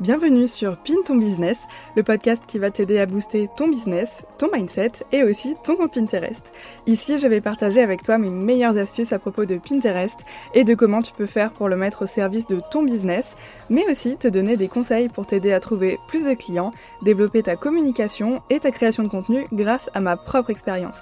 Bienvenue sur Pin ton business, le podcast qui va t'aider à booster ton business, ton mindset et aussi ton compte Pinterest. Ici, je vais partager avec toi mes meilleures astuces à propos de Pinterest et de comment tu peux faire pour le mettre au service de ton business, mais aussi te donner des conseils pour t'aider à trouver plus de clients, développer ta communication et ta création de contenu grâce à ma propre expérience.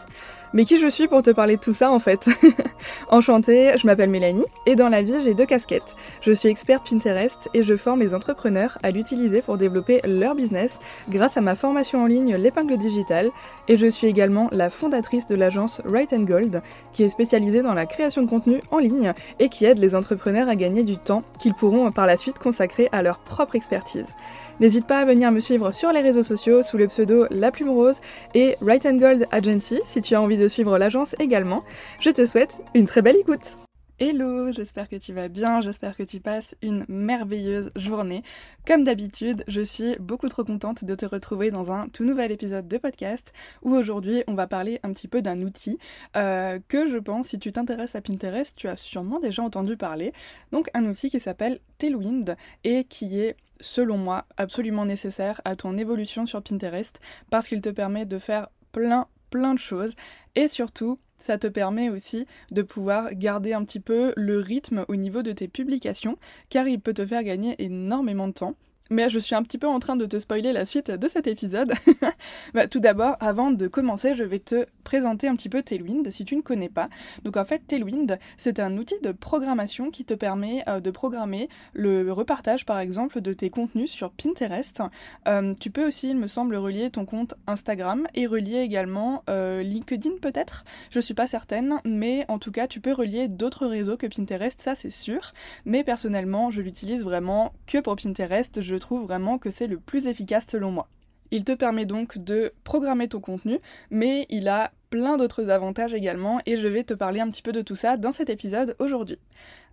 Mais qui je suis pour te parler de tout ça en fait Enchantée, je m'appelle Mélanie et dans la vie j'ai deux casquettes. Je suis experte Pinterest et je forme les entrepreneurs à l'utiliser pour développer leur business grâce à ma formation en ligne L'épingle digitale et je suis également la fondatrice de l'agence Right and Gold qui est spécialisée dans la création de contenu en ligne et qui aide les entrepreneurs à gagner du temps qu'ils pourront par la suite consacrer à leur propre expertise. N'hésite pas à venir me suivre sur les réseaux sociaux sous le pseudo La Plume Rose et Right and Gold Agency si tu as envie de suivre l'agence également. Je te souhaite une très belle écoute. Hello, j'espère que tu vas bien, j'espère que tu passes une merveilleuse journée. Comme d'habitude, je suis beaucoup trop contente de te retrouver dans un tout nouvel épisode de podcast où aujourd'hui on va parler un petit peu d'un outil euh, que je pense, si tu t'intéresses à Pinterest, tu as sûrement déjà entendu parler. Donc un outil qui s'appelle Tailwind et qui est selon moi, absolument nécessaire à ton évolution sur Pinterest parce qu'il te permet de faire plein, plein de choses et surtout, ça te permet aussi de pouvoir garder un petit peu le rythme au niveau de tes publications car il peut te faire gagner énormément de temps mais je suis un petit peu en train de te spoiler la suite de cet épisode. bah, tout d'abord, avant de commencer, je vais te présenter un petit peu Tailwind si tu ne connais pas. Donc en fait, Tailwind, c'est un outil de programmation qui te permet euh, de programmer le repartage par exemple de tes contenus sur Pinterest. Euh, tu peux aussi, il me semble, relier ton compte Instagram et relier également euh, LinkedIn peut-être. Je suis pas certaine, mais en tout cas, tu peux relier d'autres réseaux que Pinterest, ça c'est sûr. Mais personnellement, je l'utilise vraiment que pour Pinterest. Je trouve vraiment que c'est le plus efficace selon moi. Il te permet donc de programmer ton contenu, mais il a plein d'autres avantages également et je vais te parler un petit peu de tout ça dans cet épisode aujourd'hui.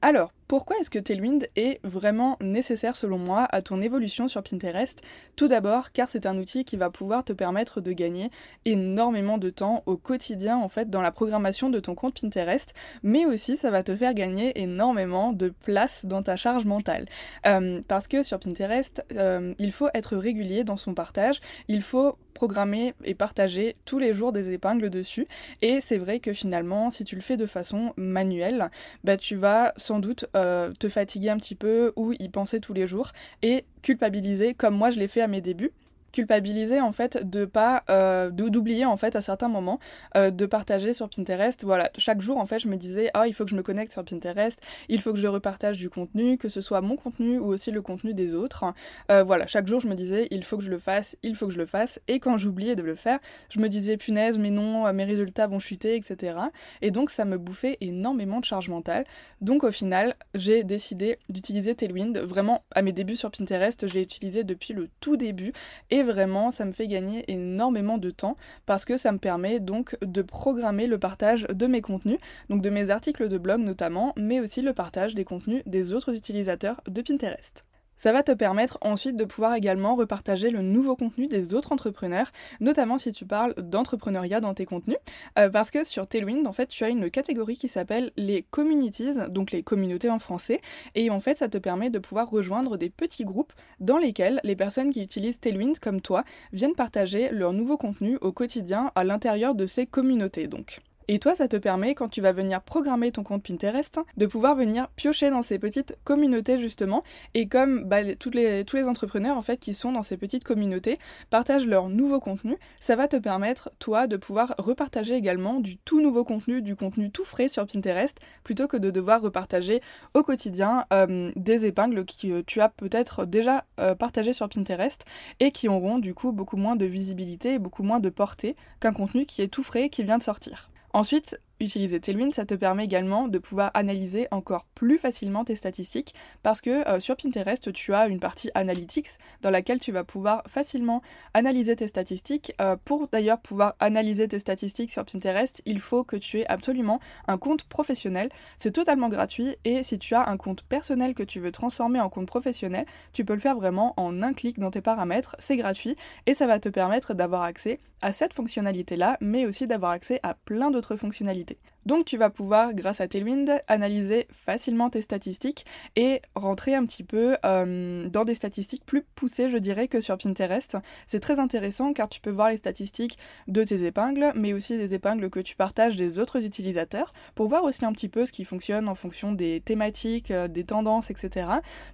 Alors, pourquoi est-ce que Tailwind est vraiment nécessaire selon moi à ton évolution sur Pinterest? Tout d'abord car c'est un outil qui va pouvoir te permettre de gagner énormément de temps au quotidien en fait dans la programmation de ton compte Pinterest, mais aussi ça va te faire gagner énormément de place dans ta charge mentale. Euh, parce que sur Pinterest, euh, il faut être régulier dans son partage, il faut programmer et partager tous les jours des épingles dessus. Et c'est vrai que finalement, si tu le fais de façon manuelle, bah tu vas sans doute euh, te fatiguer un petit peu ou y penser tous les jours et culpabiliser comme moi je l'ai fait à mes débuts culpabiliser en fait de pas euh, d'oublier en fait à certains moments euh, de partager sur Pinterest. Voilà chaque jour en fait je me disais ah il faut que je me connecte sur Pinterest il faut que je repartage du contenu que ce soit mon contenu ou aussi le contenu des autres. Euh, voilà chaque jour je me disais il faut que je le fasse il faut que je le fasse. Et quand j'oubliais de le faire je me disais punaise mais non mes résultats vont chuter etc et donc ça me bouffait énormément de charge mentale. Donc au final j'ai décidé d'utiliser Tailwind. Vraiment à mes débuts sur Pinterest j'ai utilisé depuis le tout début. Et vraiment, ça me fait gagner énormément de temps parce que ça me permet donc de programmer le partage de mes contenus, donc de mes articles de blog notamment, mais aussi le partage des contenus des autres utilisateurs de Pinterest. Ça va te permettre ensuite de pouvoir également repartager le nouveau contenu des autres entrepreneurs, notamment si tu parles d'entrepreneuriat dans tes contenus, euh, parce que sur Tailwind, en fait, tu as une catégorie qui s'appelle les communities, donc les communautés en français, et en fait, ça te permet de pouvoir rejoindre des petits groupes dans lesquels les personnes qui utilisent Tailwind comme toi viennent partager leur nouveau contenu au quotidien à l'intérieur de ces communautés, donc. Et toi, ça te permet, quand tu vas venir programmer ton compte Pinterest, de pouvoir venir piocher dans ces petites communautés justement. Et comme bah, tous les entrepreneurs en fait qui sont dans ces petites communautés partagent leur nouveau contenu, ça va te permettre, toi, de pouvoir repartager également du tout nouveau contenu, du contenu tout frais sur Pinterest, plutôt que de devoir repartager au quotidien euh, des épingles que euh, tu as peut-être déjà euh, partagées sur Pinterest et qui auront du coup beaucoup moins de visibilité et beaucoup moins de portée qu'un contenu qui est tout frais qui vient de sortir. Ensuite, utiliser Tailwind, ça te permet également de pouvoir analyser encore plus facilement tes statistiques parce que euh, sur Pinterest, tu as une partie Analytics dans laquelle tu vas pouvoir facilement analyser tes statistiques. Euh, pour d'ailleurs pouvoir analyser tes statistiques sur Pinterest, il faut que tu aies absolument un compte professionnel. C'est totalement gratuit et si tu as un compte personnel que tu veux transformer en compte professionnel, tu peux le faire vraiment en un clic dans tes paramètres. C'est gratuit et ça va te permettre d'avoir accès à cette fonctionnalité-là, mais aussi d'avoir accès à plein d'autres fonctionnalités vérité. Donc tu vas pouvoir, grâce à Tailwind, analyser facilement tes statistiques et rentrer un petit peu euh, dans des statistiques plus poussées, je dirais, que sur Pinterest. C'est très intéressant car tu peux voir les statistiques de tes épingles, mais aussi des épingles que tu partages des autres utilisateurs, pour voir aussi un petit peu ce qui fonctionne en fonction des thématiques, euh, des tendances, etc.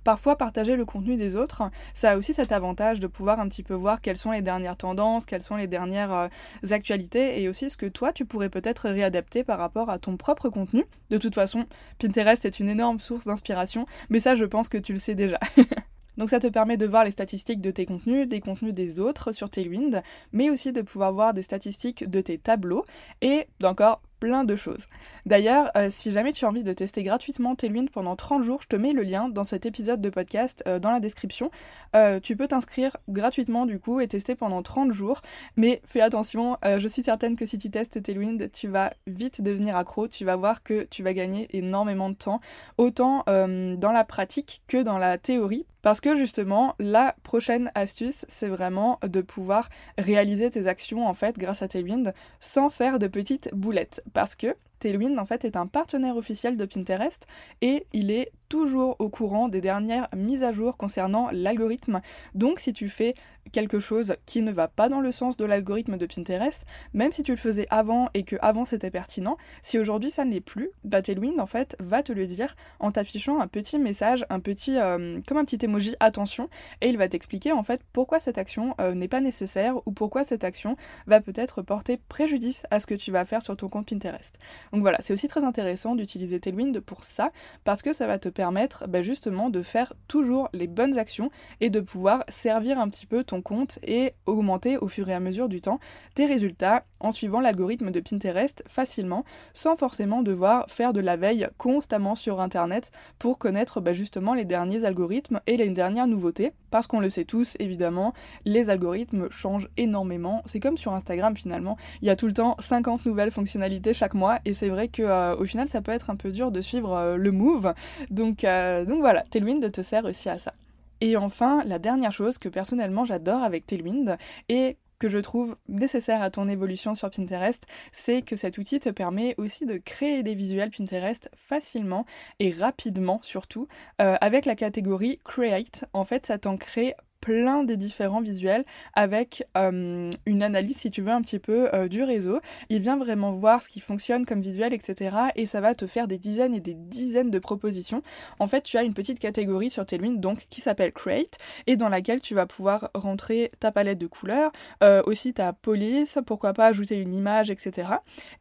Parfois, partager le contenu des autres, ça a aussi cet avantage de pouvoir un petit peu voir quelles sont les dernières tendances, quelles sont les dernières euh, actualités, et aussi ce que toi, tu pourrais peut-être réadapter par rapport à ton propre contenu. De toute façon, Pinterest est une énorme source d'inspiration, mais ça, je pense que tu le sais déjà. Donc ça te permet de voir les statistiques de tes contenus, des contenus des autres sur Tailwind, mais aussi de pouvoir voir des statistiques de tes tableaux et d'encore plein de choses. D'ailleurs, euh, si jamais tu as envie de tester gratuitement Tailwind pendant 30 jours, je te mets le lien dans cet épisode de podcast euh, dans la description. Euh, tu peux t'inscrire gratuitement du coup et tester pendant 30 jours. Mais fais attention, je suis certaine que si tu testes Tailwind, tu vas vite devenir accro. Tu vas voir que tu vas gagner énormément de temps, autant dans la pratique que dans la théorie. Parce que justement, la prochaine astuce, c'est vraiment de pouvoir réaliser tes actions en fait grâce à Tailwind sans faire de petites boulettes. Parce que Tailwind en fait est un partenaire officiel de Pinterest et il est toujours au courant des dernières mises à jour concernant l'algorithme. Donc si tu fais quelque chose qui ne va pas dans le sens de l'algorithme de Pinterest, même si tu le faisais avant et que avant c'était pertinent, si aujourd'hui ça ne l'est plus, bah Tailwind en fait va te le dire en t'affichant un petit message, un petit euh, comme un petit emoji attention et il va t'expliquer en fait pourquoi cette action euh, n'est pas nécessaire ou pourquoi cette action va peut-être porter préjudice à ce que tu vas faire sur ton compte Pinterest. Donc voilà, c'est aussi très intéressant d'utiliser Tailwind pour ça parce que ça va te permettre bah, justement de faire toujours les bonnes actions et de pouvoir servir un petit peu ton compte et augmenter au fur et à mesure du temps tes résultats en suivant l'algorithme de Pinterest facilement sans forcément devoir faire de la veille constamment sur internet pour connaître bah, justement les derniers algorithmes et les dernières nouveautés. Parce qu'on le sait tous évidemment les algorithmes changent énormément. C'est comme sur Instagram finalement. Il y a tout le temps 50 nouvelles fonctionnalités chaque mois et c'est vrai que euh, au final ça peut être un peu dur de suivre euh, le move. Donc, euh, donc voilà Tailwind te sert aussi à ça. Et enfin, la dernière chose que personnellement j'adore avec Tailwind et que je trouve nécessaire à ton évolution sur Pinterest, c'est que cet outil te permet aussi de créer des visuels Pinterest facilement et rapidement surtout. Euh, avec la catégorie Create, en fait, ça t'en crée plein des différents visuels avec euh, une analyse, si tu veux, un petit peu euh, du réseau. Il vient vraiment voir ce qui fonctionne comme visuel, etc. Et ça va te faire des dizaines et des dizaines de propositions. En fait, tu as une petite catégorie sur lunes, donc qui s'appelle Create, et dans laquelle tu vas pouvoir rentrer ta palette de couleurs, euh, aussi ta police, pourquoi pas ajouter une image, etc.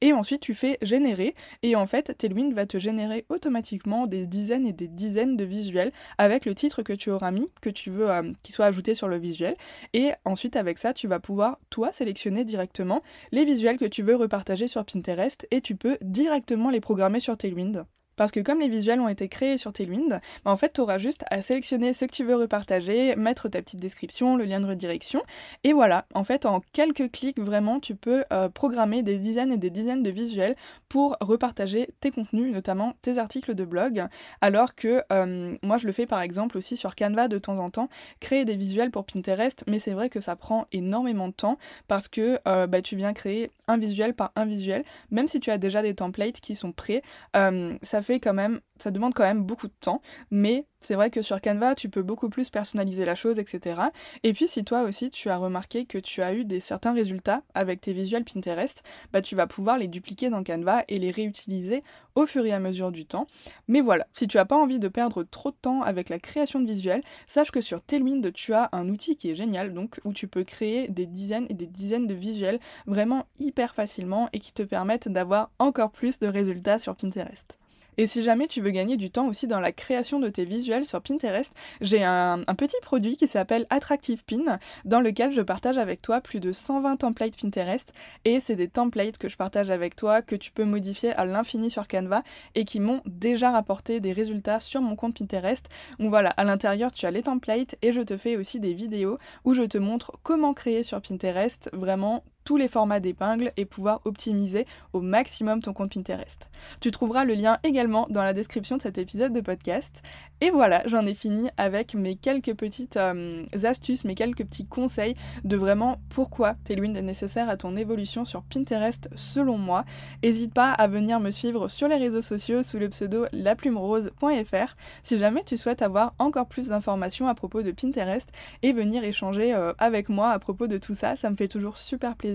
Et ensuite, tu fais générer, et en fait, Tailwind va te générer automatiquement des dizaines et des dizaines de visuels avec le titre que tu auras mis, que tu veux qu'il soit sur le visuel. Et ensuite, avec ça, tu vas pouvoir, toi, sélectionner directement les visuels que tu veux repartager sur Pinterest et tu peux directement les programmer sur Tailwind. Parce que comme les visuels ont été créés sur Tailwind, bah en fait, tu auras juste à sélectionner ce que tu veux repartager, mettre ta petite description, le lien de redirection, et voilà, en fait, en quelques clics, vraiment, tu peux euh, programmer des dizaines et des dizaines de visuels pour repartager tes contenus, notamment tes articles de blog, alors que euh, moi, je le fais par exemple aussi sur Canva de temps en temps, créer des visuels pour Pinterest, mais c'est vrai que ça prend énormément de temps parce que euh, bah, tu viens créer un visuel par un visuel, même si tu as déjà des templates qui sont prêts, ça fait quand même, ça demande quand même beaucoup de temps, mais c'est vrai que sur Canva, tu peux beaucoup plus personnaliser la chose, etc. Et puis si toi aussi tu as remarqué que tu as eu des certains résultats avec tes visuels Pinterest, bah tu vas pouvoir les dupliquer dans Canva et les réutiliser au fur et à mesure du temps. Mais voilà, si tu n'as pas envie de perdre trop de temps avec la création de visuels, sache que sur Tailwind, tu as un outil qui est génial, donc où tu peux créer des dizaines et des dizaines de visuels vraiment hyper facilement et qui te permettent d'avoir encore plus de résultats sur Pinterest. Et si jamais tu veux gagner du temps aussi dans la création de tes visuels sur Pinterest, j'ai un, petit produit qui s'appelle Attractive Pin, dans lequel je partage avec toi plus de 120 templates Pinterest. Et c'est des templates que je partage avec toi, que tu peux modifier à l'infini sur Canva et qui m'ont déjà rapporté des résultats sur mon compte Pinterest. Donc voilà, à l'intérieur tu as les templates et je te fais aussi des vidéos où je te montre comment créer sur Pinterest vraiment tous les formats d'épingle et pouvoir optimiser au maximum ton compte Pinterest. Tu trouveras le lien également dans la description de cet épisode de podcast. Et voilà, j'en ai fini avec mes quelques petites euh, astuces, mes quelques petits conseils de vraiment pourquoi Tailwind est nécessaire à ton évolution sur Pinterest selon moi. N'hésite pas à venir me suivre sur les réseaux sociaux sous le pseudo laplumerose.fr si jamais tu souhaites avoir encore plus d'informations à propos de Pinterest et venir échanger euh, avec moi à propos de tout ça. Ça me fait toujours super plaisir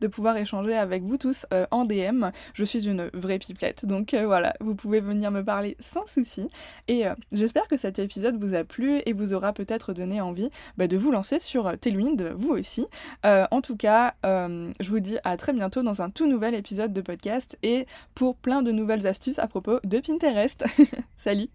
de pouvoir échanger avec vous tous euh, en DM. Je suis une vraie pipelette, donc euh, voilà, vous pouvez venir me parler sans souci. Et j'espère que cet épisode vous a plu et vous aura peut-être donné envie bah, de vous lancer sur Tailwind, vous aussi. en tout cas, je vous dis à très bientôt dans un tout nouvel épisode de podcast et pour plein de nouvelles astuces à propos de Pinterest. Salut